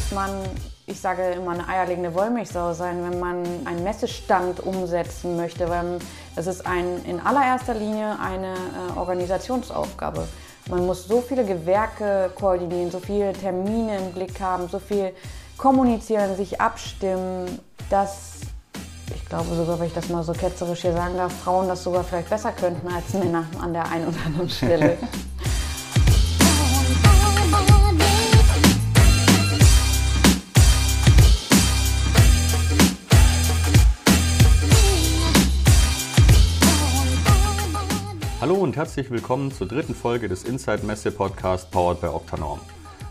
muss man, ich sage immer, eine eierlegende Wollmilchsau sein, wenn man einen Messestand umsetzen möchte, weil das ist ein, in allererster Linie eine äh, Organisationsaufgabe. Man muss so viele Gewerke koordinieren, so viele Termine im Blick haben, so viel kommunizieren, sich abstimmen, dass ich glaube sogar, wenn ich das mal so ketzerisch hier sagen darf, Frauen das sogar vielleicht besser könnten als Männer an der einen oder anderen Stelle. Hallo und herzlich willkommen zur dritten Folge des Inside Messe Podcast powered by Octanorm.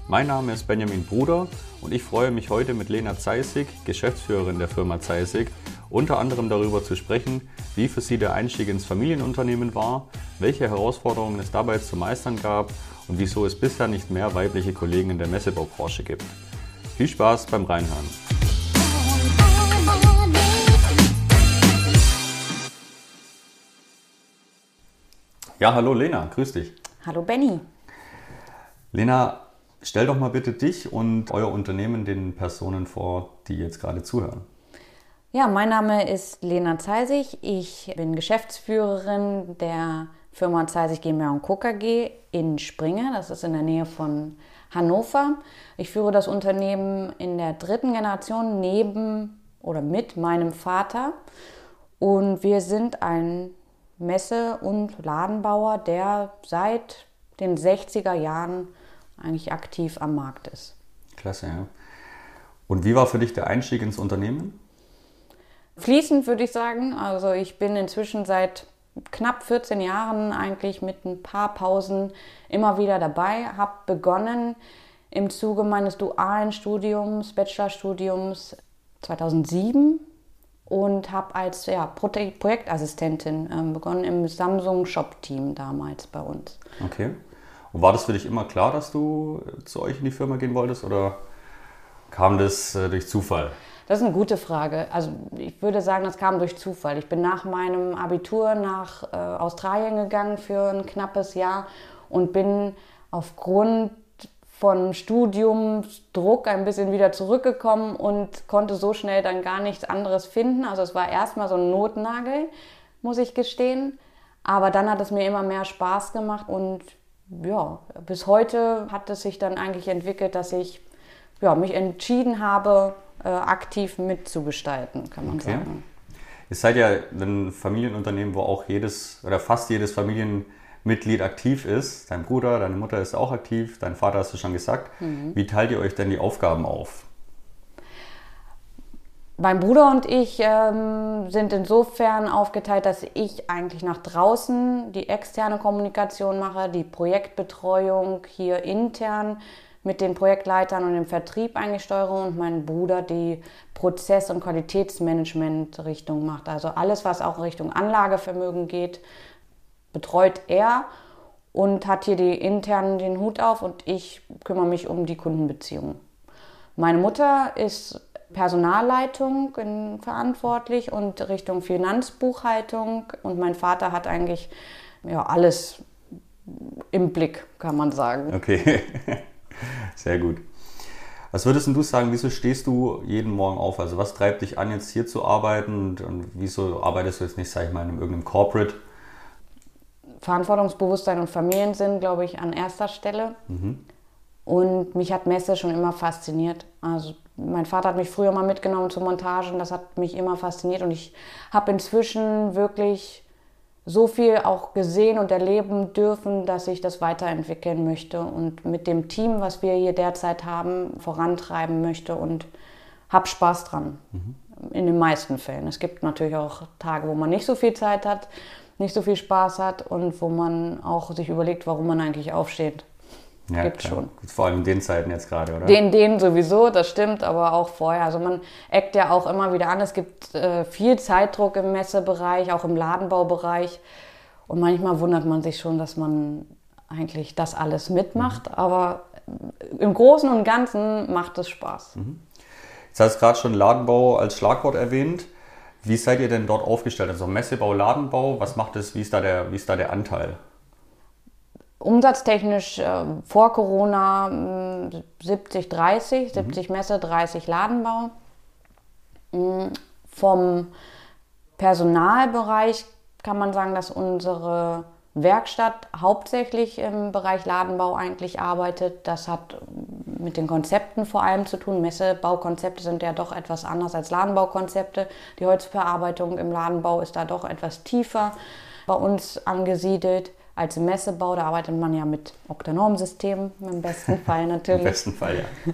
Mein Name ist Benjamin Bruder und ich freue mich heute mit Lena Zeisig, Geschäftsführerin der Firma Zeisig, unter anderem darüber zu sprechen, wie für sie der Einstieg ins Familienunternehmen war, welche Herausforderungen es dabei zu meistern gab und wieso es bisher nicht mehr weibliche Kollegen in der Messebaubranche gibt. Viel Spaß beim Reinhören. Ja, hallo Lena, grüß dich. Hallo Benny. Lena, stell doch mal bitte dich und euer Unternehmen den Personen vor, die jetzt gerade zuhören. Ja, mein Name ist Lena Zeisig. Ich bin Geschäftsführerin der Firma Zeisig GmbH und Co. KG in Springe. Das ist in der Nähe von Hannover. Ich führe das Unternehmen in der dritten Generation neben oder mit meinem Vater. Und wir sind ein Messe- und Ladenbauer, der seit den 60er Jahren eigentlich aktiv am Markt ist. Klasse, ja. Und wie war für dich der Einstieg ins Unternehmen? Fließend würde ich sagen. Also ich bin inzwischen seit knapp 14 Jahren eigentlich mit ein paar Pausen immer wieder dabei, habe begonnen im Zuge meines dualen Studiums, Bachelorstudiums 2007 und habe als ja, Projektassistentin ähm, begonnen im Samsung Shop Team damals bei uns. Okay. Und war das für dich immer klar, dass du zu euch in die Firma gehen wolltest oder kam das äh, durch Zufall? Das ist eine gute Frage. Also ich würde sagen, das kam durch Zufall. Ich bin nach meinem Abitur nach äh, Australien gegangen für ein knappes Jahr und bin aufgrund von Studiumsdruck ein bisschen wieder zurückgekommen und konnte so schnell dann gar nichts anderes finden. Also es war erstmal so ein Notnagel, muss ich gestehen. Aber dann hat es mir immer mehr Spaß gemacht und ja, bis heute hat es sich dann eigentlich entwickelt, dass ich ja, mich entschieden habe, äh, aktiv mitzugestalten, kann man okay. sagen. Ihr seid ja ein Familienunternehmen, wo auch jedes oder fast jedes Familienunternehmen Mitglied aktiv ist. Dein Bruder, deine Mutter ist auch aktiv, dein Vater hast du schon gesagt. Mhm. Wie teilt ihr euch denn die Aufgaben auf? Mein Bruder und ich ähm, sind insofern aufgeteilt, dass ich eigentlich nach draußen die externe Kommunikation mache, die Projektbetreuung hier intern mit den Projektleitern und dem Vertrieb eigentlich steuere und mein Bruder die Prozess- und Qualitätsmanagement-Richtung macht. Also alles, was auch Richtung Anlagevermögen geht, betreut er und hat hier die internen den Hut auf und ich kümmere mich um die Kundenbeziehungen. Meine Mutter ist Personalleitung verantwortlich und Richtung Finanzbuchhaltung und mein Vater hat eigentlich ja, alles im Blick, kann man sagen. Okay, sehr gut. Was würdest du sagen, wieso stehst du jeden Morgen auf? Also was treibt dich an, jetzt hier zu arbeiten und, und wieso arbeitest du jetzt nicht, sag ich mal, in irgendeinem Corporate? Verantwortungsbewusstsein und Familiensinn, glaube ich, an erster Stelle. Mhm. Und mich hat Messe schon immer fasziniert. Also mein Vater hat mich früher mal mitgenommen zu Montagen, das hat mich immer fasziniert und ich habe inzwischen wirklich so viel auch gesehen und erleben dürfen, dass ich das weiterentwickeln möchte und mit dem Team, was wir hier derzeit haben, vorantreiben möchte und habe Spaß dran. Mhm. In den meisten Fällen. Es gibt natürlich auch Tage, wo man nicht so viel Zeit hat, nicht so viel Spaß hat und wo man auch sich überlegt, warum man eigentlich aufsteht. Ja, Gibt klar. schon. Vor allem in den Zeiten jetzt gerade, oder? Den, den sowieso, das stimmt, aber auch vorher. Also man eckt ja auch immer wieder an. Es gibt äh, viel Zeitdruck im Messebereich, auch im Ladenbaubereich. Und manchmal wundert man sich schon, dass man eigentlich das alles mitmacht. Mhm. Aber im Großen und Ganzen macht es Spaß. Mhm. Jetzt hast du gerade schon Ladenbau als Schlagwort erwähnt. Wie seid ihr denn dort aufgestellt? Also Messebau, Ladenbau, was macht es, wie ist da der, wie ist da der Anteil? umsatztechnisch äh, vor Corona 70, 30, 70 Messe, 30 Ladenbau. Mm, vom Personalbereich kann man sagen, dass unsere Werkstatt hauptsächlich im Bereich Ladenbau eigentlich arbeitet. Das hat mit den Konzepten vor allem zu tun. Messebaukonzepte sind ja doch etwas anders als Ladenbaukonzepte. Die Holzverarbeitung im Ladenbau ist da doch etwas tiefer bei uns angesiedelt als im Messebau. Da arbeitet man ja mit Oktanormsystemen im besten Fall natürlich. Im besten Fall, ja.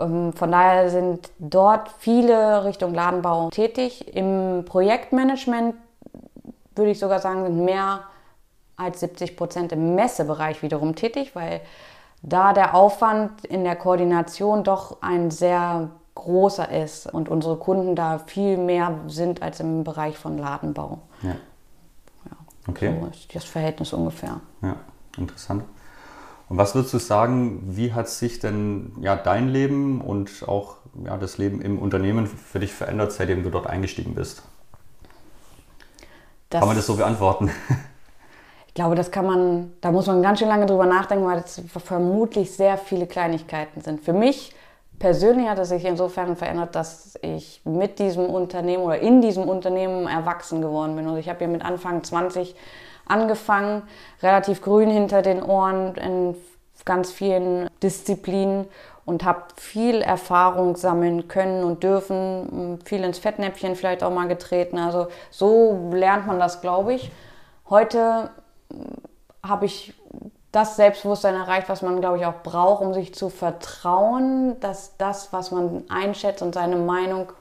Ähm, von daher sind dort viele Richtung Ladenbau tätig. Im Projektmanagement würde ich sogar sagen, sind mehr als 70 Prozent im Messebereich wiederum tätig, weil da der Aufwand in der Koordination doch ein sehr großer ist und unsere Kunden da viel mehr sind als im Bereich von Ladenbau. Ja. ja okay. So ist das Verhältnis ungefähr. Ja, interessant. Und was würdest du sagen, wie hat sich denn ja, dein Leben und auch ja, das Leben im Unternehmen für dich verändert, seitdem du dort eingestiegen bist? Das, kann man das so beantworten? Ich glaube, das kann man, da muss man ganz schön lange drüber nachdenken, weil das vermutlich sehr viele Kleinigkeiten sind. Für mich persönlich hat es sich insofern verändert, dass ich mit diesem Unternehmen oder in diesem Unternehmen erwachsen geworden bin. Also ich habe hier mit Anfang 20 angefangen, relativ grün hinter den Ohren in ganz vielen Disziplinen und habe viel Erfahrung sammeln können und dürfen, viel ins Fettnäpfchen vielleicht auch mal getreten. Also so lernt man das, glaube ich. Heute habe ich das Selbstbewusstsein erreicht, was man, glaube ich, auch braucht, um sich zu vertrauen, dass das, was man einschätzt und seine Meinung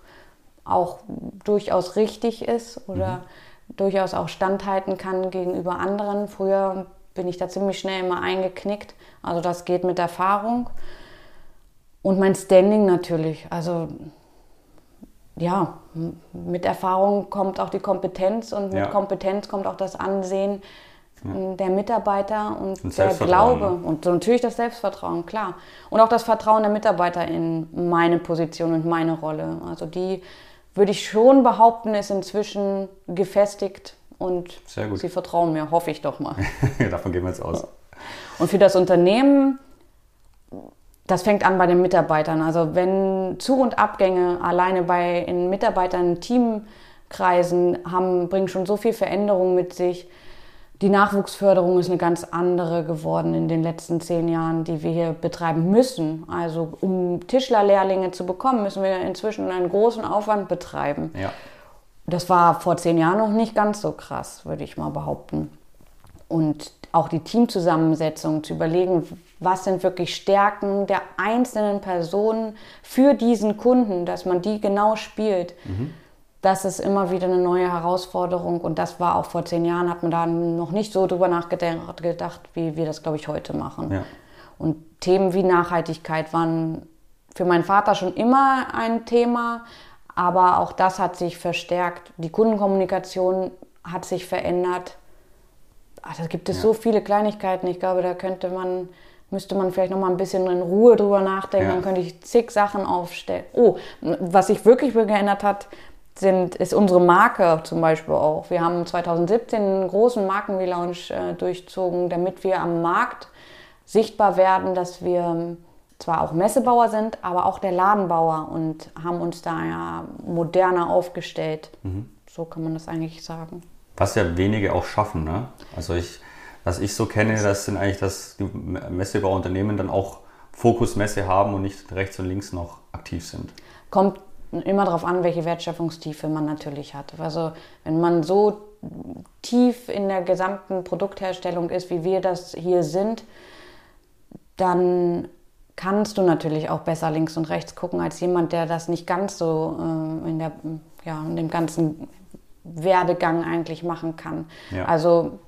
auch durchaus richtig ist oder mhm. durchaus auch standhalten kann gegenüber anderen. Früher bin ich da ziemlich schnell immer eingeknickt. Also das geht mit Erfahrung. Und mein Standing natürlich. Also ja, mit Erfahrung kommt auch die Kompetenz und mit ja. Kompetenz kommt auch das Ansehen ja. der Mitarbeiter und, und der Glaube und natürlich das Selbstvertrauen, klar. Und auch das Vertrauen der Mitarbeiter in meine Position und meine Rolle. Also die würde ich schon behaupten, ist inzwischen gefestigt und sie vertrauen mir, hoffe ich doch mal. Davon gehen wir jetzt aus. Und für das Unternehmen das fängt an bei den Mitarbeitern. Also wenn Zu- und Abgänge alleine bei in Mitarbeitern, Teamkreisen haben, bringen schon so viel Veränderung mit sich. Die Nachwuchsförderung ist eine ganz andere geworden in den letzten zehn Jahren, die wir hier betreiben müssen. Also um Tischlerlehrlinge zu bekommen, müssen wir inzwischen einen großen Aufwand betreiben. Ja. Das war vor zehn Jahren noch nicht ganz so krass, würde ich mal behaupten. Und auch die Teamzusammensetzung zu überlegen, was sind wirklich Stärken der einzelnen Personen für diesen Kunden, dass man die genau spielt. Mhm. Das ist immer wieder eine neue Herausforderung und das war auch vor zehn Jahren, hat man da noch nicht so drüber nachgedacht, wie wir das, glaube ich, heute machen. Ja. Und Themen wie Nachhaltigkeit waren für meinen Vater schon immer ein Thema, aber auch das hat sich verstärkt. Die Kundenkommunikation hat sich verändert. Ach, da gibt es ja. so viele Kleinigkeiten. Ich glaube, da könnte man müsste man vielleicht noch mal ein bisschen in Ruhe drüber nachdenken, ja. dann könnte ich zig Sachen aufstellen. Oh, was sich wirklich geändert hat, sind, ist unsere Marke zum Beispiel auch. Wir haben 2017 einen großen Markenrelaunch äh, durchzogen, damit wir am Markt sichtbar werden, dass wir ähm, zwar auch Messebauer sind, aber auch der Ladenbauer und haben uns da ja moderner aufgestellt. Mhm. So kann man das eigentlich sagen. Was ja wenige auch schaffen. Ne? Also ich was ich so kenne, das sind eigentlich, dass die Messebauunternehmen dann auch Fokusmesse haben und nicht rechts und links noch aktiv sind. Kommt immer darauf an, welche Wertschöpfungstiefe man natürlich hat. Also wenn man so tief in der gesamten Produktherstellung ist, wie wir das hier sind, dann kannst du natürlich auch besser links und rechts gucken als jemand, der das nicht ganz so äh, in, der, ja, in dem ganzen Werdegang eigentlich machen kann. Ja. Also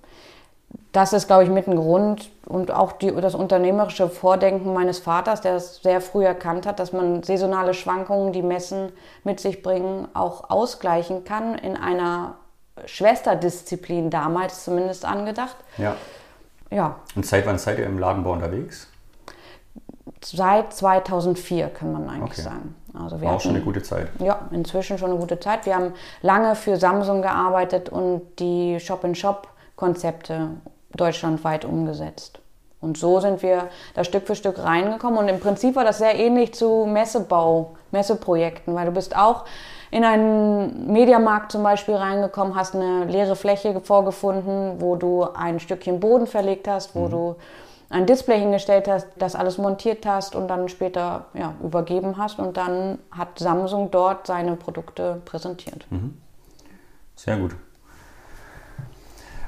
das ist, glaube ich, mit ein Grund und auch die, das unternehmerische Vordenken meines Vaters, der es sehr früh erkannt hat, dass man saisonale Schwankungen, die Messen mit sich bringen, auch ausgleichen kann, in einer Schwesterdisziplin damals zumindest angedacht. Ja. Ja. Und seit wann seid ihr im Ladenbau unterwegs? Seit 2004 kann man eigentlich okay. sagen. Also wir War auch hatten, schon eine gute Zeit. Ja, inzwischen schon eine gute Zeit. Wir haben lange für Samsung gearbeitet und die Shop-in-Shop -Shop Konzepte deutschlandweit umgesetzt. Und so sind wir da Stück für Stück reingekommen. Und im Prinzip war das sehr ähnlich zu Messebau, Messeprojekten, weil du bist auch in einen Mediamarkt zum Beispiel reingekommen, hast eine leere Fläche vorgefunden, wo du ein Stückchen Boden verlegt hast, wo mhm. du ein Display hingestellt hast, das alles montiert hast und dann später ja, übergeben hast. Und dann hat Samsung dort seine Produkte präsentiert. Mhm. Sehr gut.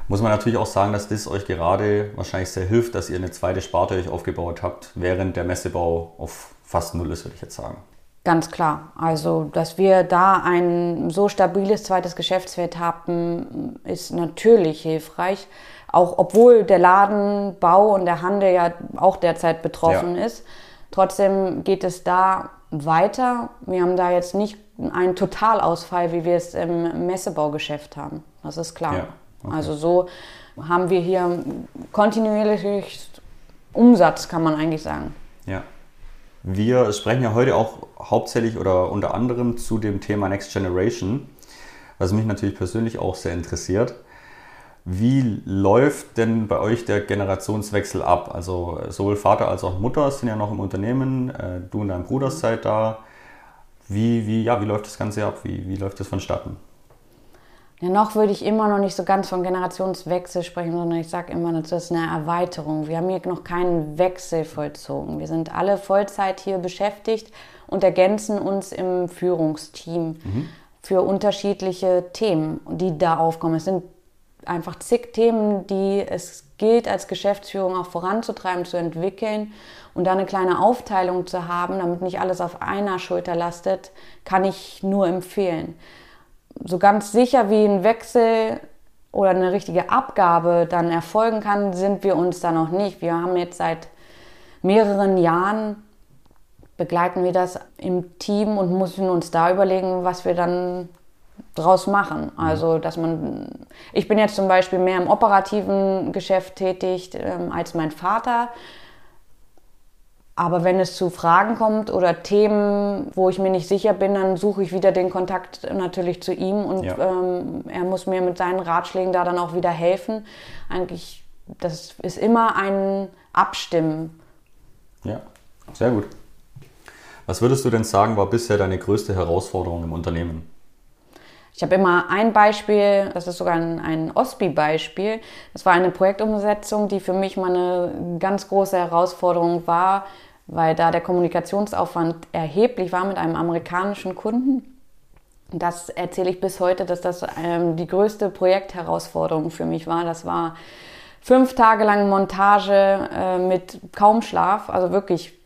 Muss man natürlich auch sagen, dass das euch gerade wahrscheinlich sehr hilft, dass ihr eine zweite Sparte euch aufgebaut habt, während der Messebau auf fast null ist, würde ich jetzt sagen. Ganz klar. Also, dass wir da ein so stabiles zweites Geschäftsfeld haben, ist natürlich hilfreich. Auch obwohl der Ladenbau und der Handel ja auch derzeit betroffen ja. ist. Trotzdem geht es da weiter. Wir haben da jetzt nicht einen Totalausfall, wie wir es im Messebaugeschäft haben. Das ist klar. Ja. Okay. Also so haben wir hier kontinuierlich Umsatz, kann man eigentlich sagen. Ja. Wir sprechen ja heute auch hauptsächlich oder unter anderem zu dem Thema Next Generation, was mich natürlich persönlich auch sehr interessiert. Wie läuft denn bei euch der Generationswechsel ab? Also sowohl Vater als auch Mutter sind ja noch im Unternehmen, äh, du und dein Bruder seid da. Wie, wie, ja, wie läuft das Ganze ab? Wie, wie läuft das vonstatten? Ja, noch würde ich immer noch nicht so ganz von Generationswechsel sprechen, sondern ich sage immer, das ist eine Erweiterung. Wir haben hier noch keinen Wechsel vollzogen. Wir sind alle Vollzeit hier beschäftigt und ergänzen uns im Führungsteam mhm. für unterschiedliche Themen, die da aufkommen. Es sind einfach zig Themen, die es gilt, als Geschäftsführung auch voranzutreiben, zu entwickeln. Und da eine kleine Aufteilung zu haben, damit nicht alles auf einer Schulter lastet, kann ich nur empfehlen so ganz sicher wie ein Wechsel oder eine richtige Abgabe dann erfolgen kann, sind wir uns da noch nicht. Wir haben jetzt seit mehreren Jahren begleiten wir das im Team und müssen uns da überlegen, was wir dann draus machen. Also, dass man, ich bin jetzt zum Beispiel mehr im operativen Geschäft tätig ähm, als mein Vater. Aber wenn es zu Fragen kommt oder Themen, wo ich mir nicht sicher bin, dann suche ich wieder den Kontakt natürlich zu ihm und ja. ähm, er muss mir mit seinen Ratschlägen da dann auch wieder helfen. Eigentlich, das ist immer ein Abstimmen. Ja, sehr gut. Was würdest du denn sagen, war bisher deine größte Herausforderung im Unternehmen? Ich habe immer ein Beispiel, das ist sogar ein, ein OSPI-Beispiel. Das war eine Projektumsetzung, die für mich mal eine ganz große Herausforderung war, weil da der Kommunikationsaufwand erheblich war mit einem amerikanischen Kunden. Das erzähle ich bis heute, dass das ähm, die größte Projektherausforderung für mich war. Das war fünf Tage lang Montage äh, mit kaum Schlaf, also wirklich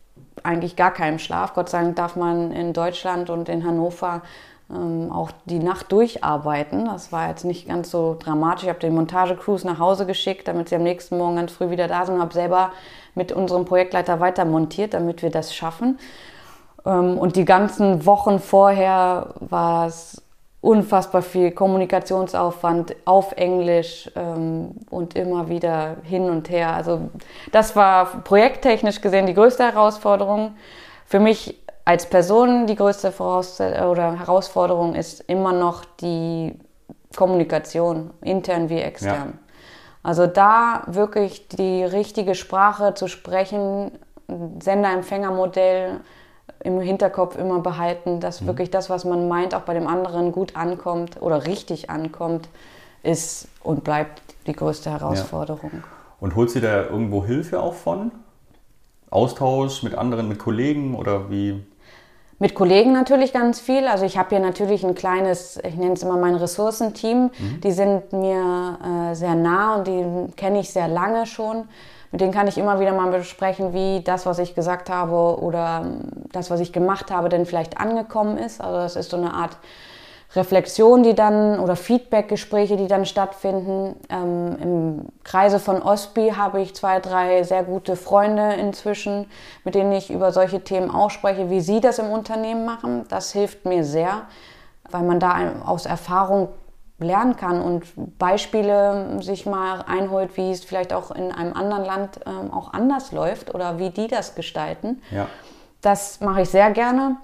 eigentlich gar keinem Schlaf. Gott sei Dank darf man in Deutschland und in Hannover ähm, auch die Nacht durcharbeiten. Das war jetzt nicht ganz so dramatisch. Ich habe den Montagecrews nach Hause geschickt, damit sie am nächsten Morgen ganz früh wieder da sind und habe selber mit unserem Projektleiter weiter montiert, damit wir das schaffen. Ähm, und die ganzen Wochen vorher war es unfassbar viel Kommunikationsaufwand auf Englisch ähm, und immer wieder hin und her. Also das war projekttechnisch gesehen die größte Herausforderung. Für mich als Person die größte oder Herausforderung ist immer noch die Kommunikation, intern wie extern. Ja. Also da wirklich die richtige Sprache zu sprechen, Sender-Empfänger-Modell im Hinterkopf immer behalten, dass mhm. wirklich das, was man meint, auch bei dem anderen gut ankommt oder richtig ankommt, ist und bleibt die größte Herausforderung. Ja. Und holt sie da irgendwo Hilfe auch von? Austausch mit anderen, mit Kollegen oder wie? Mit Kollegen natürlich ganz viel. Also ich habe hier natürlich ein kleines, ich nenne es immer mein Ressourcenteam. Mhm. Die sind mir äh, sehr nah und die kenne ich sehr lange schon. Mit denen kann ich immer wieder mal besprechen, wie das, was ich gesagt habe oder das, was ich gemacht habe, denn vielleicht angekommen ist. Also das ist so eine Art Reflexion, die dann oder Feedbackgespräche, die dann stattfinden. Ähm, Im Kreise von OSPI habe ich zwei, drei sehr gute Freunde inzwischen, mit denen ich über solche Themen auch spreche, wie sie das im Unternehmen machen. Das hilft mir sehr, weil man da aus Erfahrung lernen kann und Beispiele sich mal einholt, wie es vielleicht auch in einem anderen Land ähm, auch anders läuft oder wie die das gestalten. Ja. Das mache ich sehr gerne.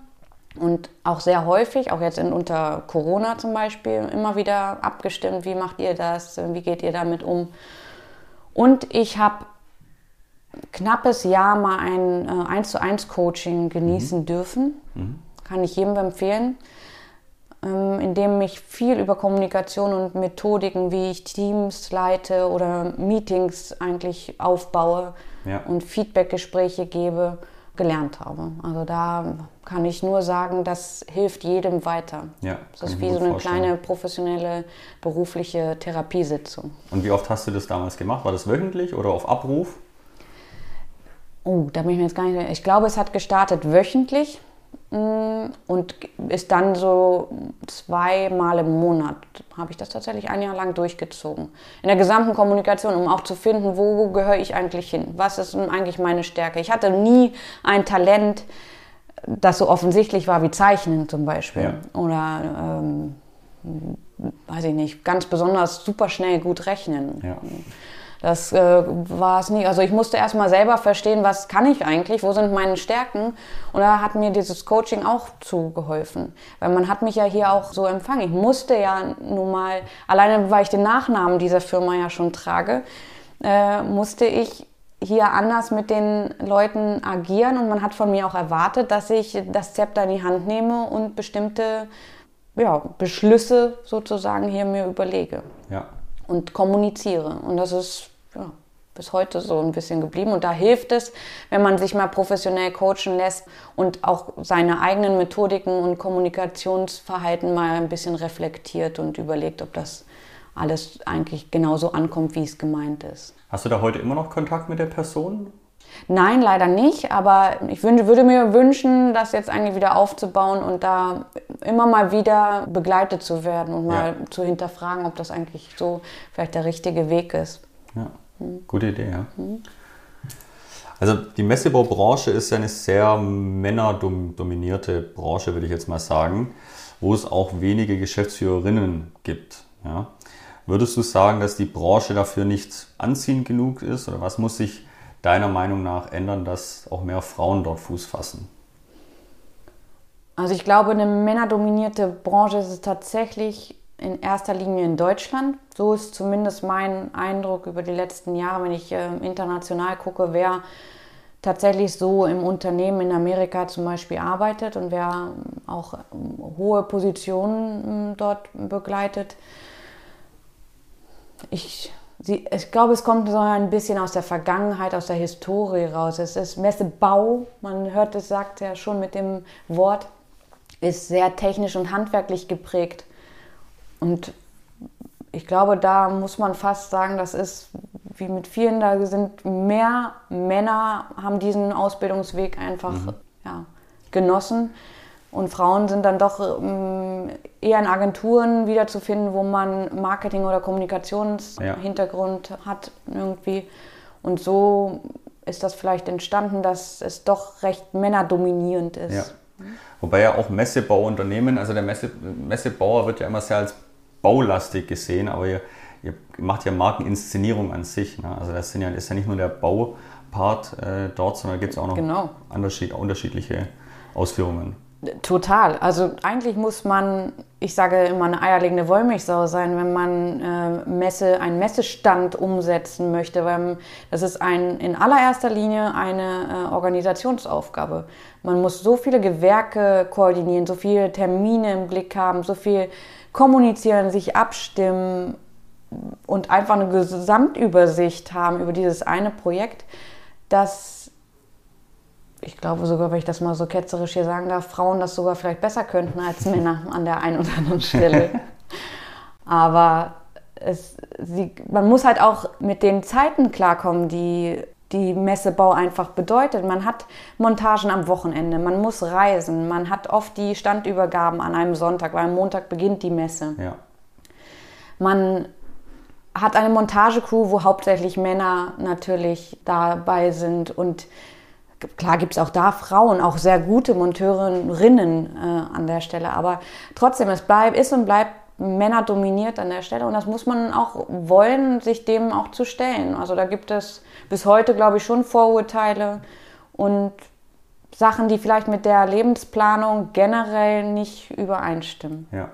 Und auch sehr häufig, auch jetzt in, unter Corona zum Beispiel, immer wieder abgestimmt, wie macht ihr das, wie geht ihr damit um. Und ich habe knappes Jahr mal ein äh, 1 zu 1 Coaching genießen mhm. dürfen. Mhm. Kann ich jedem empfehlen. Ähm, in dem ich viel über Kommunikation und Methodiken, wie ich Teams leite oder Meetings eigentlich aufbaue ja. und Feedbackgespräche gebe, gelernt habe. Also da kann ich nur sagen, das hilft jedem weiter. Ja, das ist wie so eine vorstellen. kleine professionelle berufliche Therapiesitzung. Und wie oft hast du das damals gemacht? War das wöchentlich oder auf Abruf? Oh, da bin ich mir jetzt gar nicht. Ich glaube, es hat gestartet wöchentlich mm, und ist dann so zweimal im Monat habe ich das tatsächlich ein Jahr lang durchgezogen. In der gesamten Kommunikation, um auch zu finden, wo gehöre ich eigentlich hin? Was ist eigentlich meine Stärke? Ich hatte nie ein Talent, das so offensichtlich war wie Zeichnen zum Beispiel. Ja. Oder, ähm, weiß ich nicht, ganz besonders super schnell gut rechnen. Ja. Das äh, war es nie. Also ich musste erstmal selber verstehen, was kann ich eigentlich, wo sind meine Stärken. Und da hat mir dieses Coaching auch zugeholfen. Weil man hat mich ja hier auch so empfangen. Ich musste ja nun mal, alleine weil ich den Nachnamen dieser Firma ja schon trage, äh, musste ich hier anders mit den Leuten agieren und man hat von mir auch erwartet, dass ich das Zepter in die Hand nehme und bestimmte ja, Beschlüsse sozusagen hier mir überlege ja. und kommuniziere. Und das ist ja, bis heute so ein bisschen geblieben. Und da hilft es, wenn man sich mal professionell coachen lässt und auch seine eigenen Methodiken und Kommunikationsverhalten mal ein bisschen reflektiert und überlegt, ob das alles eigentlich genauso ankommt, wie es gemeint ist. Hast du da heute immer noch Kontakt mit der Person? Nein, leider nicht, aber ich würde mir wünschen, das jetzt eigentlich wieder aufzubauen und da immer mal wieder begleitet zu werden und mal ja. zu hinterfragen, ob das eigentlich so vielleicht der richtige Weg ist. Ja. Gute Idee, ja. Also die Messebaubranche ist ja eine sehr männerdominierte Branche, würde ich jetzt mal sagen, wo es auch wenige Geschäftsführerinnen gibt. Ja. Würdest du sagen, dass die Branche dafür nicht anziehend genug ist oder was muss sich deiner Meinung nach ändern, dass auch mehr Frauen dort Fuß fassen? Also ich glaube, eine männerdominierte Branche ist es tatsächlich in erster Linie in Deutschland. So ist zumindest mein Eindruck über die letzten Jahre, wenn ich äh, international gucke, wer tatsächlich so im Unternehmen in Amerika zum Beispiel arbeitet und wer auch ähm, hohe Positionen ähm, dort begleitet. Ich, sie, ich glaube, es kommt so ein bisschen aus der Vergangenheit, aus der Historie raus. Es ist Messebau, man hört es, sagt ja schon mit dem Wort, ist sehr technisch und handwerklich geprägt. Und ich glaube, da muss man fast sagen, das ist wie mit vielen, da sind mehr Männer, haben diesen Ausbildungsweg einfach mhm. ja, genossen. Und Frauen sind dann doch ähm, eher in Agenturen wiederzufinden, wo man Marketing- oder Kommunikationshintergrund ja. hat irgendwie. Und so ist das vielleicht entstanden, dass es doch recht männerdominierend ist. Ja. Wobei ja auch Messebauunternehmen, also der Messe, Messebauer wird ja immer sehr als baulastig gesehen, aber ihr, ihr macht ja Markeninszenierung an sich. Ne? Also das ja, ist ja nicht nur der Baupart äh, dort, sondern gibt es auch noch genau. unterschiedliche Ausführungen. Total. Also eigentlich muss man, ich sage immer, eine eierlegende Wollmilchsau sein, wenn man äh, Messe, einen Messestand umsetzen möchte, weil das ist ein, in allererster Linie eine äh, Organisationsaufgabe. Man muss so viele Gewerke koordinieren, so viele Termine im Blick haben, so viel kommunizieren, sich abstimmen und einfach eine Gesamtübersicht haben über dieses eine Projekt, dass ich glaube sogar, wenn ich das mal so ketzerisch hier sagen darf, Frauen das sogar vielleicht besser könnten als Männer an der einen oder anderen Stelle. Aber es, sie, man muss halt auch mit den Zeiten klarkommen, die die Messebau einfach bedeutet. Man hat Montagen am Wochenende, man muss reisen, man hat oft die Standübergaben an einem Sonntag, weil am Montag beginnt die Messe. Ja. Man hat eine Montagecrew, wo hauptsächlich Männer natürlich dabei sind und klar gibt es auch da Frauen, auch sehr gute Monteurinnen äh, an der Stelle, aber trotzdem, es bleibt, ist und bleibt Männer dominiert an der Stelle und das muss man auch wollen, sich dem auch zu stellen. Also da gibt es bis heute, glaube ich, schon Vorurteile und Sachen, die vielleicht mit der Lebensplanung generell nicht übereinstimmen. Ja.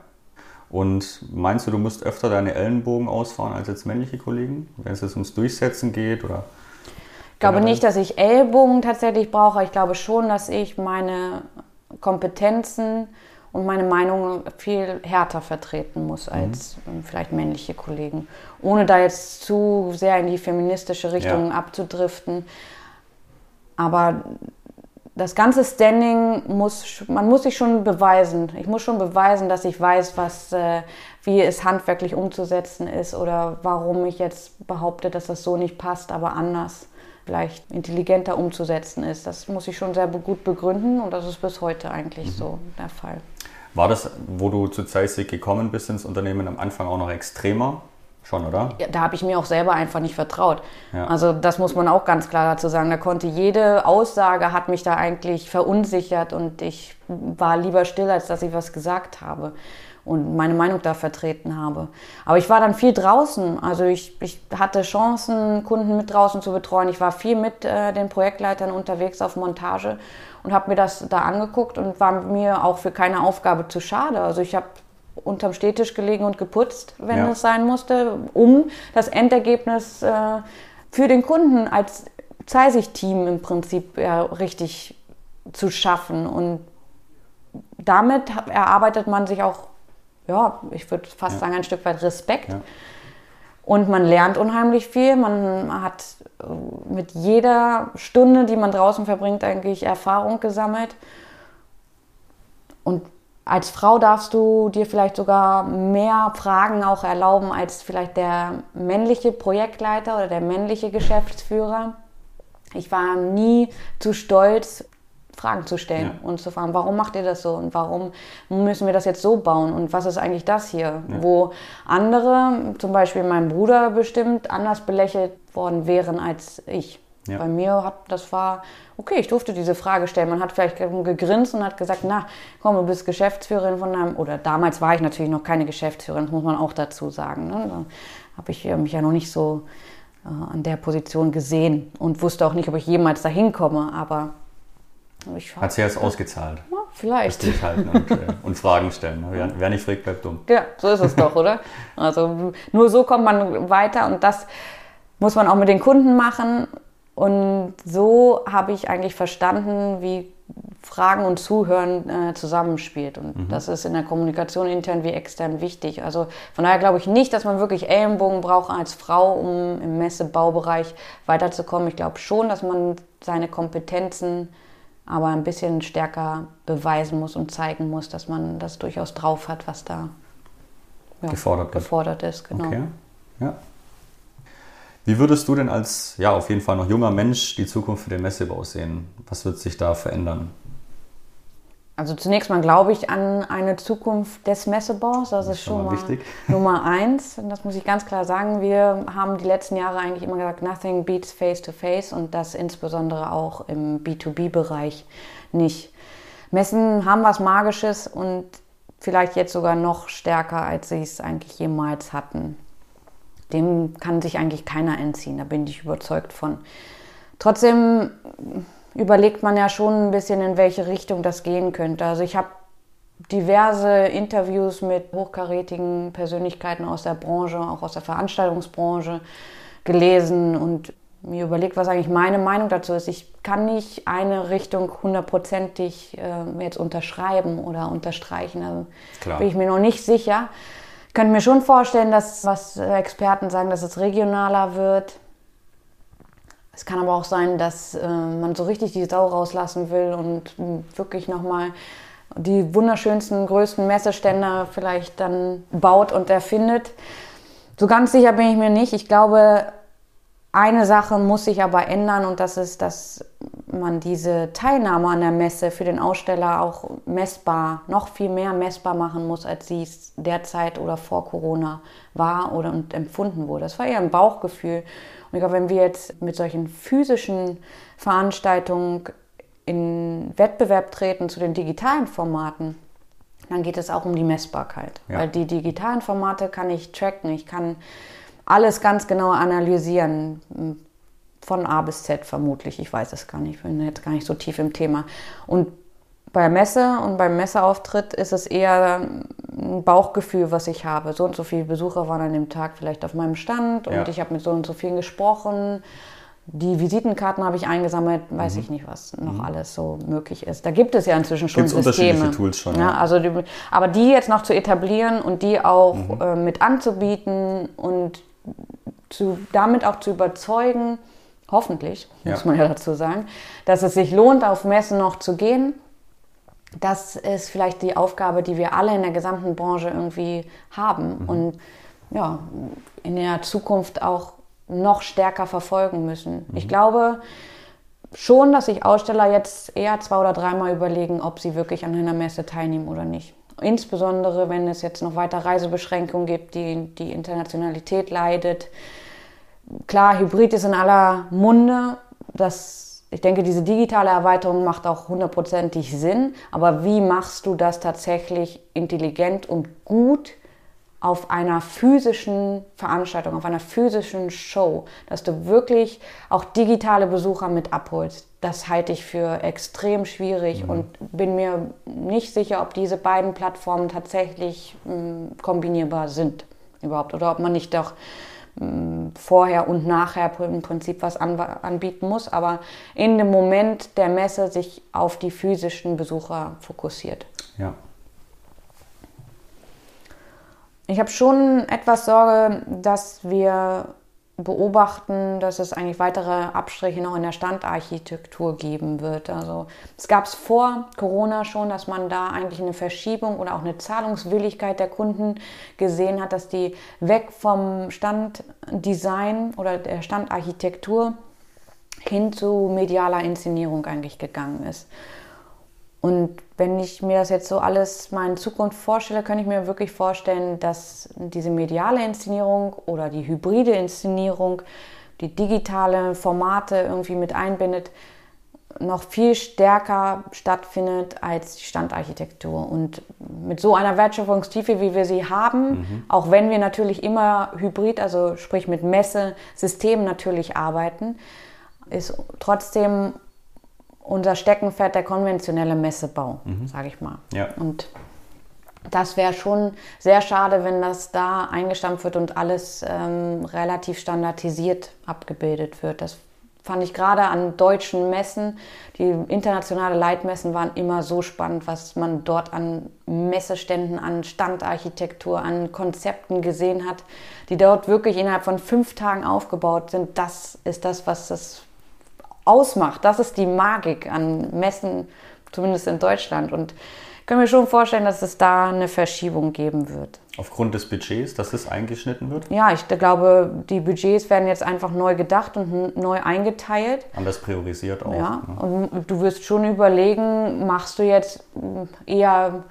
Und meinst du, du musst öfter deine Ellenbogen ausfahren als jetzt männliche Kollegen, wenn es jetzt ums Durchsetzen geht? Oder ich glaube nicht, dass ich Ellbogen tatsächlich brauche. Ich glaube schon, dass ich meine Kompetenzen und meine Meinung viel härter vertreten muss mhm. als mhm. vielleicht männliche Kollegen. Ohne da jetzt zu sehr in die feministische Richtung ja. abzudriften. Aber das ganze Standing muss, man muss sich schon beweisen. Ich muss schon beweisen, dass ich weiß, was, äh, wie es handwerklich umzusetzen ist oder warum ich jetzt behaupte, dass das so nicht passt, aber anders vielleicht intelligenter umzusetzen ist. Das muss ich schon sehr gut begründen und das ist bis heute eigentlich mhm. so der Fall. War das, wo du zu Zeissig gekommen bist ins Unternehmen, am Anfang auch noch extremer? Schon, oder? Ja, da habe ich mir auch selber einfach nicht vertraut. Ja. Also das muss man auch ganz klar dazu sagen. Da konnte jede Aussage hat mich da eigentlich verunsichert und ich war lieber still, als dass ich was gesagt habe und meine Meinung da vertreten habe. Aber ich war dann viel draußen. Also ich, ich hatte Chancen, Kunden mit draußen zu betreuen. Ich war viel mit äh, den Projektleitern unterwegs auf Montage und habe mir das da angeguckt und war mir auch für keine Aufgabe zu schade. Also ich habe unterm Stehtisch gelegen und geputzt, wenn ja. es sein musste, um das Endergebnis äh, für den Kunden als Zeisig-Team im Prinzip ja, richtig zu schaffen. Und damit erarbeitet man sich auch ja, ich würde fast ja. sagen, ein Stück weit Respekt. Ja. Und man lernt unheimlich viel. Man hat äh, mit jeder Stunde, die man draußen verbringt, eigentlich Erfahrung gesammelt. Und als Frau darfst du dir vielleicht sogar mehr Fragen auch erlauben als vielleicht der männliche Projektleiter oder der männliche Geschäftsführer. Ich war nie zu stolz, Fragen zu stellen ja. und zu fragen, warum macht ihr das so und warum müssen wir das jetzt so bauen und was ist eigentlich das hier? Ja. Wo andere, zum Beispiel mein Bruder bestimmt, anders belächelt worden wären als ich. Ja. Bei mir hat das war okay, ich durfte diese Frage stellen. Man hat vielleicht gegrinst und hat gesagt, na, komm, du bist Geschäftsführerin von einem oder damals war ich natürlich noch keine Geschäftsführerin, das muss man auch dazu sagen. Ne? Da habe ich mich ja noch nicht so äh, an der Position gesehen und wusste auch nicht, ob ich jemals dahin komme, aber hat sie jetzt ausgezahlt. Ja, vielleicht. Durchhalten und, äh, und Fragen stellen. Wer, wer, nicht fragt, bleibt dumm. Ja, so ist es doch, oder? Also nur so kommt man weiter und das muss man auch mit den Kunden machen. Und so habe ich eigentlich verstanden, wie Fragen und Zuhören äh, zusammenspielt. Und mhm. das ist in der Kommunikation intern wie extern wichtig. Also von daher glaube ich nicht, dass man wirklich Ellenbogen braucht als Frau, um im Messebaubereich weiterzukommen. Ich glaube schon, dass man seine Kompetenzen aber ein bisschen stärker beweisen muss und zeigen muss, dass man das durchaus drauf hat, was da ja, gefordert, gefordert ist. Genau. Okay. Ja. Wie würdest du denn als ja auf jeden Fall noch junger Mensch die Zukunft für den Messebau sehen? Was wird sich da verändern? Also zunächst mal glaube ich an eine Zukunft des Messebaus. Das, das ist schon mal wichtig. Nummer eins. Und das muss ich ganz klar sagen. Wir haben die letzten Jahre eigentlich immer gesagt, nothing beats face to face und das insbesondere auch im B2B-Bereich nicht. Messen haben was Magisches und vielleicht jetzt sogar noch stärker, als sie es eigentlich jemals hatten. Dem kann sich eigentlich keiner entziehen, da bin ich überzeugt von. Trotzdem überlegt man ja schon ein bisschen, in welche Richtung das gehen könnte. Also ich habe diverse Interviews mit hochkarätigen Persönlichkeiten aus der Branche, auch aus der Veranstaltungsbranche gelesen und mir überlegt, was eigentlich meine Meinung dazu ist. Ich kann nicht eine Richtung hundertprozentig äh, jetzt unterschreiben oder unterstreichen. Also Klar. bin ich mir noch nicht sicher. Ich könnte mir schon vorstellen, dass was Experten sagen, dass es regionaler wird, es kann aber auch sein, dass äh, man so richtig die Sau rauslassen will und äh, wirklich nochmal die wunderschönsten, größten Messeständer vielleicht dann baut und erfindet. So ganz sicher bin ich mir nicht. Ich glaube, eine Sache muss sich aber ändern und das ist, dass man diese Teilnahme an der Messe für den Aussteller auch messbar, noch viel mehr messbar machen muss, als sie es derzeit oder vor Corona war oder und empfunden wurde. Das war eher ein Bauchgefühl. Und ich glaube, wenn wir jetzt mit solchen physischen Veranstaltungen in Wettbewerb treten zu den digitalen Formaten, dann geht es auch um die Messbarkeit. Ja. Weil die digitalen Formate kann ich tracken, ich kann alles ganz genau analysieren. Von A bis Z vermutlich, ich weiß es gar nicht, ich bin jetzt gar nicht so tief im Thema. Und bei Messe und beim Messeauftritt ist es eher ein Bauchgefühl, was ich habe. So und so viele Besucher waren an dem Tag vielleicht auf meinem Stand und Ja. ich habe mit so und so vielen gesprochen. Die Visitenkarten habe ich eingesammelt, weiß ich nicht, was noch alles so möglich ist. Da gibt es ja inzwischen schon Mhm. Gibt's Systeme. unterschiedliche Tools schon, Ja, ja. also die, aber die jetzt noch zu etablieren und die auch Mhm. äh, mit anzubieten und zu, damit auch zu überzeugen, hoffentlich, Ja. muss man ja dazu sagen, dass es sich lohnt, auf Messen noch zu gehen. Das ist vielleicht die Aufgabe, die wir alle in der gesamten Branche irgendwie haben und ja, in der Zukunft auch noch stärker verfolgen müssen. Ich glaube schon, dass sich Aussteller jetzt eher zwei oder dreimal überlegen, ob sie wirklich an einer Messe teilnehmen oder nicht. Insbesondere, wenn es jetzt noch weiter Reisebeschränkungen gibt, die die Internationalität leidet. Klar, Hybrid ist in aller Munde. Das, ich denke, diese digitale Erweiterung macht auch hundertprozentig Sinn. Aber wie machst du das tatsächlich intelligent und gut auf einer physischen Veranstaltung, auf einer physischen Show, dass du wirklich auch digitale Besucher mit abholst? Das halte ich für extrem schwierig und bin mir nicht sicher, ob diese beiden Plattformen tatsächlich mh, kombinierbar sind überhaupt oder ob man nicht doch vorher und nachher im Prinzip was an, anbieten muss, aber in dem Moment der Messe sich auf die physischen Besucher fokussiert. Ja. Ich habe schon etwas Sorge, dass wir beobachten, dass es eigentlich weitere Abstriche noch in der Standarchitektur geben wird. Also es gab es vor Corona schon, dass man da eigentlich eine Verschiebung oder auch eine Zahlungswilligkeit der Kunden gesehen hat, dass die weg vom Standdesign oder der Standarchitektur hin zu medialer Inszenierung eigentlich gegangen ist. Und wenn ich mir das jetzt so alles mal in Zukunft vorstelle, kann ich mir wirklich vorstellen, dass diese mediale Inszenierung oder die hybride Inszenierung, die digitale Formate irgendwie mit einbindet, noch viel stärker stattfindet als die Standarchitektur. Und mit so einer Wertschöpfungstiefe, wie wir sie haben, auch wenn wir natürlich immer hybrid, also sprich mit Messesystemen natürlich arbeiten, ist trotzdem unser Steckenpferd der konventionelle Messebau, sage ich mal. Ja. Und das wäre schon sehr schade, wenn das da eingestampft wird und alles ähm, relativ standardisiert abgebildet wird. Das fand ich gerade an deutschen Messen, die internationale Leitmessen waren immer so spannend, was man dort an Messeständen, an Standarchitektur, an Konzepten gesehen hat, die dort wirklich innerhalb von fünf Tagen aufgebaut sind. Das ist das, was das ausmacht. Das ist die Magik an Messen, zumindest in Deutschland. Und ich kann mir schon vorstellen, dass es da eine Verschiebung geben wird. Aufgrund des Budgets, dass es eingeschnitten wird? Ja, ich glaube, die Budgets werden jetzt einfach neu gedacht und neu eingeteilt. Anders priorisiert auch. Ja, ne? und du wirst schon überlegen, machst du jetzt eher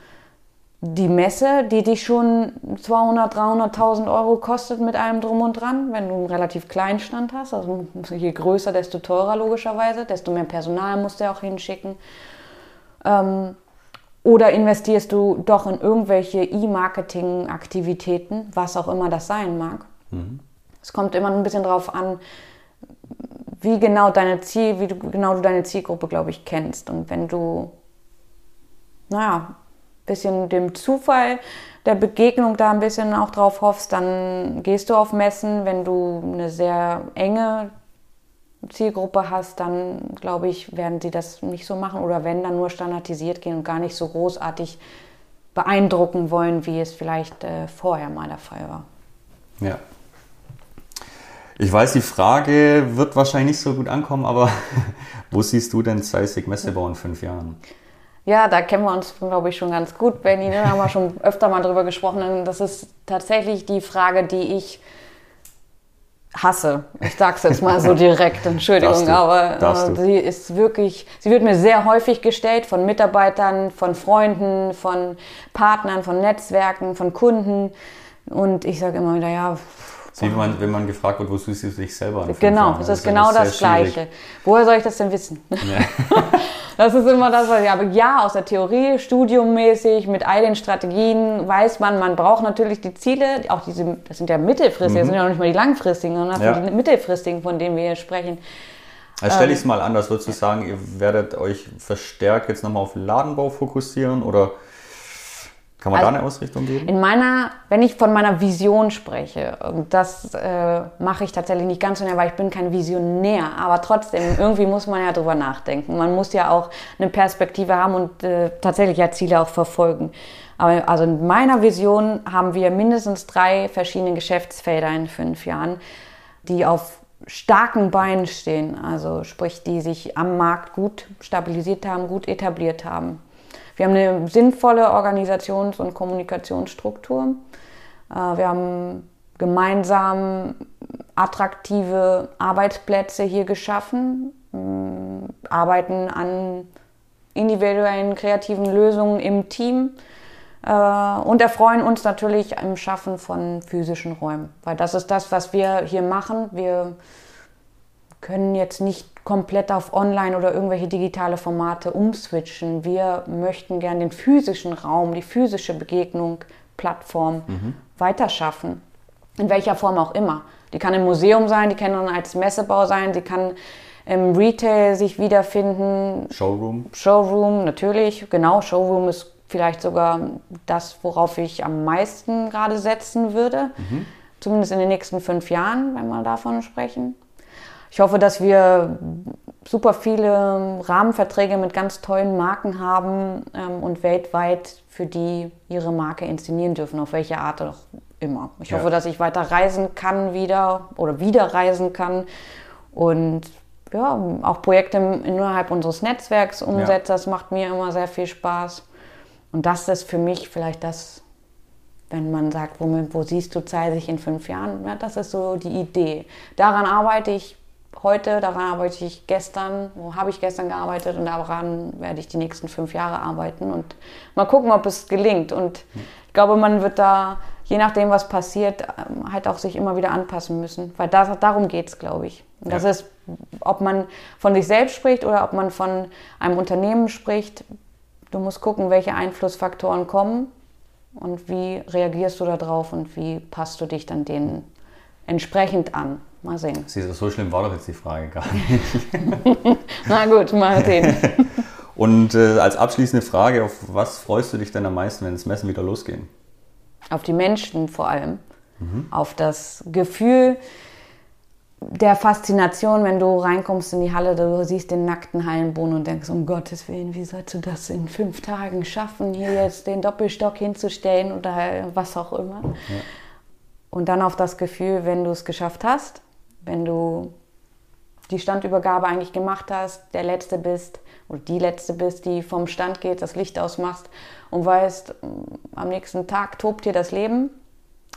die Messe, die dich schon 200, 300.000 Euro kostet mit allem drum und dran, wenn du einen relativ kleinen Stand hast. Also je größer, desto teurer logischerweise, desto mehr Personal musst du auch hinschicken. Ähm, oder investierst du doch in irgendwelche E-Marketing-Aktivitäten, was auch immer das sein mag. Es kommt immer ein bisschen drauf an, wie genau deine Ziel, wie du genau du deine Zielgruppe, glaube ich, kennst. Und wenn du, naja, bisschen dem Zufall der Begegnung da ein bisschen auch drauf hoffst, dann gehst du auf Messen. Wenn du eine sehr enge Zielgruppe hast, dann glaube ich, werden sie das nicht so machen oder wenn dann nur standardisiert gehen und gar nicht so großartig beeindrucken wollen, wie es vielleicht äh, vorher mal der Fall war. Ja. Ich weiß, die Frage wird wahrscheinlich nicht so gut ankommen, aber wo siehst du denn Zeissig Messebau in fünf Jahren? Ja, da kennen wir uns, glaube ich, schon ganz gut, Benny. Da haben wir schon öfter mal drüber gesprochen. Das ist tatsächlich die Frage, die ich hasse. Ich sag's jetzt mal so direkt, Entschuldigung, du. aber äh, sie ist wirklich, sie wird mir sehr häufig gestellt von Mitarbeitern, von Freunden, von Partnern, von Netzwerken, von Kunden. Und ich sage immer wieder, ja, Wie wenn man, wenn man gefragt wird, wo siehst du dich selber fünf genau, Jahren? es ist ja genau das schwierig. Gleiche. Woher soll ich das denn wissen? Das ist immer das, was ich habe. Ja, aus der Theorie, studiummäßig, mit all den Strategien weiß man, man braucht natürlich die Ziele, auch diese, das sind ja mittelfristige, das sind ja noch nicht mal die langfristigen, sondern das Mhm. Ja. sind die mittelfristigen, von denen wir hier sprechen. Also stelle Ähm. ich es mal anders. Würdest du sagen, ihr werdet euch verstärkt jetzt nochmal auf Ladenbau fokussieren oder Kann man also, da eine Ausrichtung geben? In meiner, wenn ich von meiner Vision spreche, und das äh, mache ich tatsächlich nicht ganz so näher, weil ich bin kein Visionär, aber trotzdem, irgendwie muss man ja drüber nachdenken. Man muss ja auch eine Perspektive haben und äh, tatsächlich ja Ziele auch verfolgen. Aber also in meiner Vision haben wir mindestens drei verschiedene Geschäftsfelder in fünf Jahren, die auf starken Beinen stehen, also sprich, die sich am Markt gut stabilisiert haben, gut etabliert haben. Wir haben eine sinnvolle Organisations- und Kommunikationsstruktur. Äh, wir haben gemeinsam attraktive Arbeitsplätze hier geschaffen, arbeiten an individuellen kreativen Lösungen im Team äh, und erfreuen uns natürlich im Schaffen von physischen Räumen, weil das ist das, was wir hier machen. Wir können jetzt nicht komplett auf Online oder irgendwelche digitale Formate umswitchen. Wir möchten gerne den physischen Raum, die physische Begegnung, Plattform mhm. weiterschaffen. In welcher Form auch immer. Die kann im Museum sein, die kann dann als Messebau sein, sie kann im Retail sich wiederfinden. Showroom. Showroom, natürlich. Genau, Showroom ist vielleicht sogar das, worauf ich am meisten gerade setzen würde. Mhm. Zumindest in den nächsten fünf Jahren, wenn wir davon sprechen. Ich hoffe, dass wir super viele Rahmenverträge mit ganz tollen Marken haben ähm, und weltweit für die ihre Marke inszenieren dürfen, auf welche Art auch immer. Ich ja. hoffe, dass ich weiter reisen kann wieder oder wieder reisen kann und ja, auch Projekte innerhalb unseres Netzwerks umsetze. Ja. Das macht mir immer sehr viel Spaß. Und das ist für mich vielleicht das, wenn man sagt, wo, wo siehst du Zeit sich in fünf Jahren? Ja, das ist so die Idee. Daran arbeite ich heute, daran arbeite ich gestern, wo habe ich gestern gearbeitet und daran werde ich die nächsten fünf Jahre arbeiten und mal gucken, ob es gelingt. Und ich glaube, man wird da, je nachdem, was passiert, ähm, halt auch sich immer wieder anpassen müssen, weil das, darum geht es, glaube ich. Und das ja. ist, ob man von sich selbst spricht oder ob man von einem Unternehmen spricht. Du musst gucken, welche Einflussfaktoren kommen und wie reagierst du darauf und wie passt du dich dann denen entsprechend an. Mal sehen. Siehst du, so schlimm war doch jetzt die Frage gar nicht. Na gut, mal sehen. Und äh, als abschließende Frage, auf was freust du dich denn am meisten, wenn das Messen wieder losgehen? Auf die Menschen vor allem. Mhm. Auf das Gefühl der Faszination, wenn du reinkommst in die Halle, du siehst den nackten Hallenboden und denkst, um Gottes Willen, wie sollst du das in fünf Tagen schaffen, hier jetzt den Doppelstock hinzustellen oder was auch immer. Ja. Und dann auf das Gefühl, wenn du es geschafft hast, wenn du die Standübergabe eigentlich gemacht hast, der Letzte bist oder die Letzte bist, die vom Stand geht, das Licht ausmachst und weißt, am nächsten Tag tobt dir das Leben.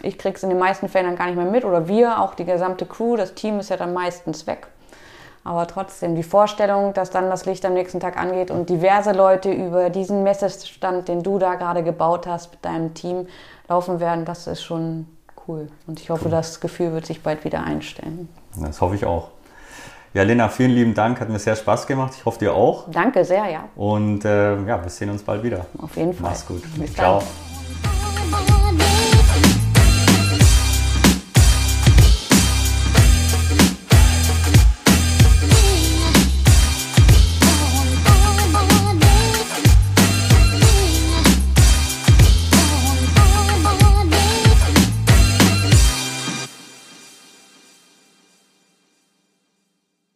Ich krieg's in den meisten Fällen dann gar nicht mehr mit oder wir, auch die gesamte Crew, das Team ist ja dann meistens weg. Aber trotzdem die Vorstellung, dass dann das Licht am nächsten Tag angeht und diverse Leute über diesen Messestand, den du da gerade gebaut hast mit deinem Team, laufen werden, das ist schon cool. Und ich hoffe, das Gefühl wird sich bald wieder einstellen. Das hoffe ich auch. Ja, Lena, vielen lieben Dank. Hat mir sehr Spaß gemacht. Ich hoffe, dir auch. Danke sehr, ja. Und äh, ja, wir sehen uns bald wieder. Auf jeden Fall. Mach's gut. Bis Ciao. Dann.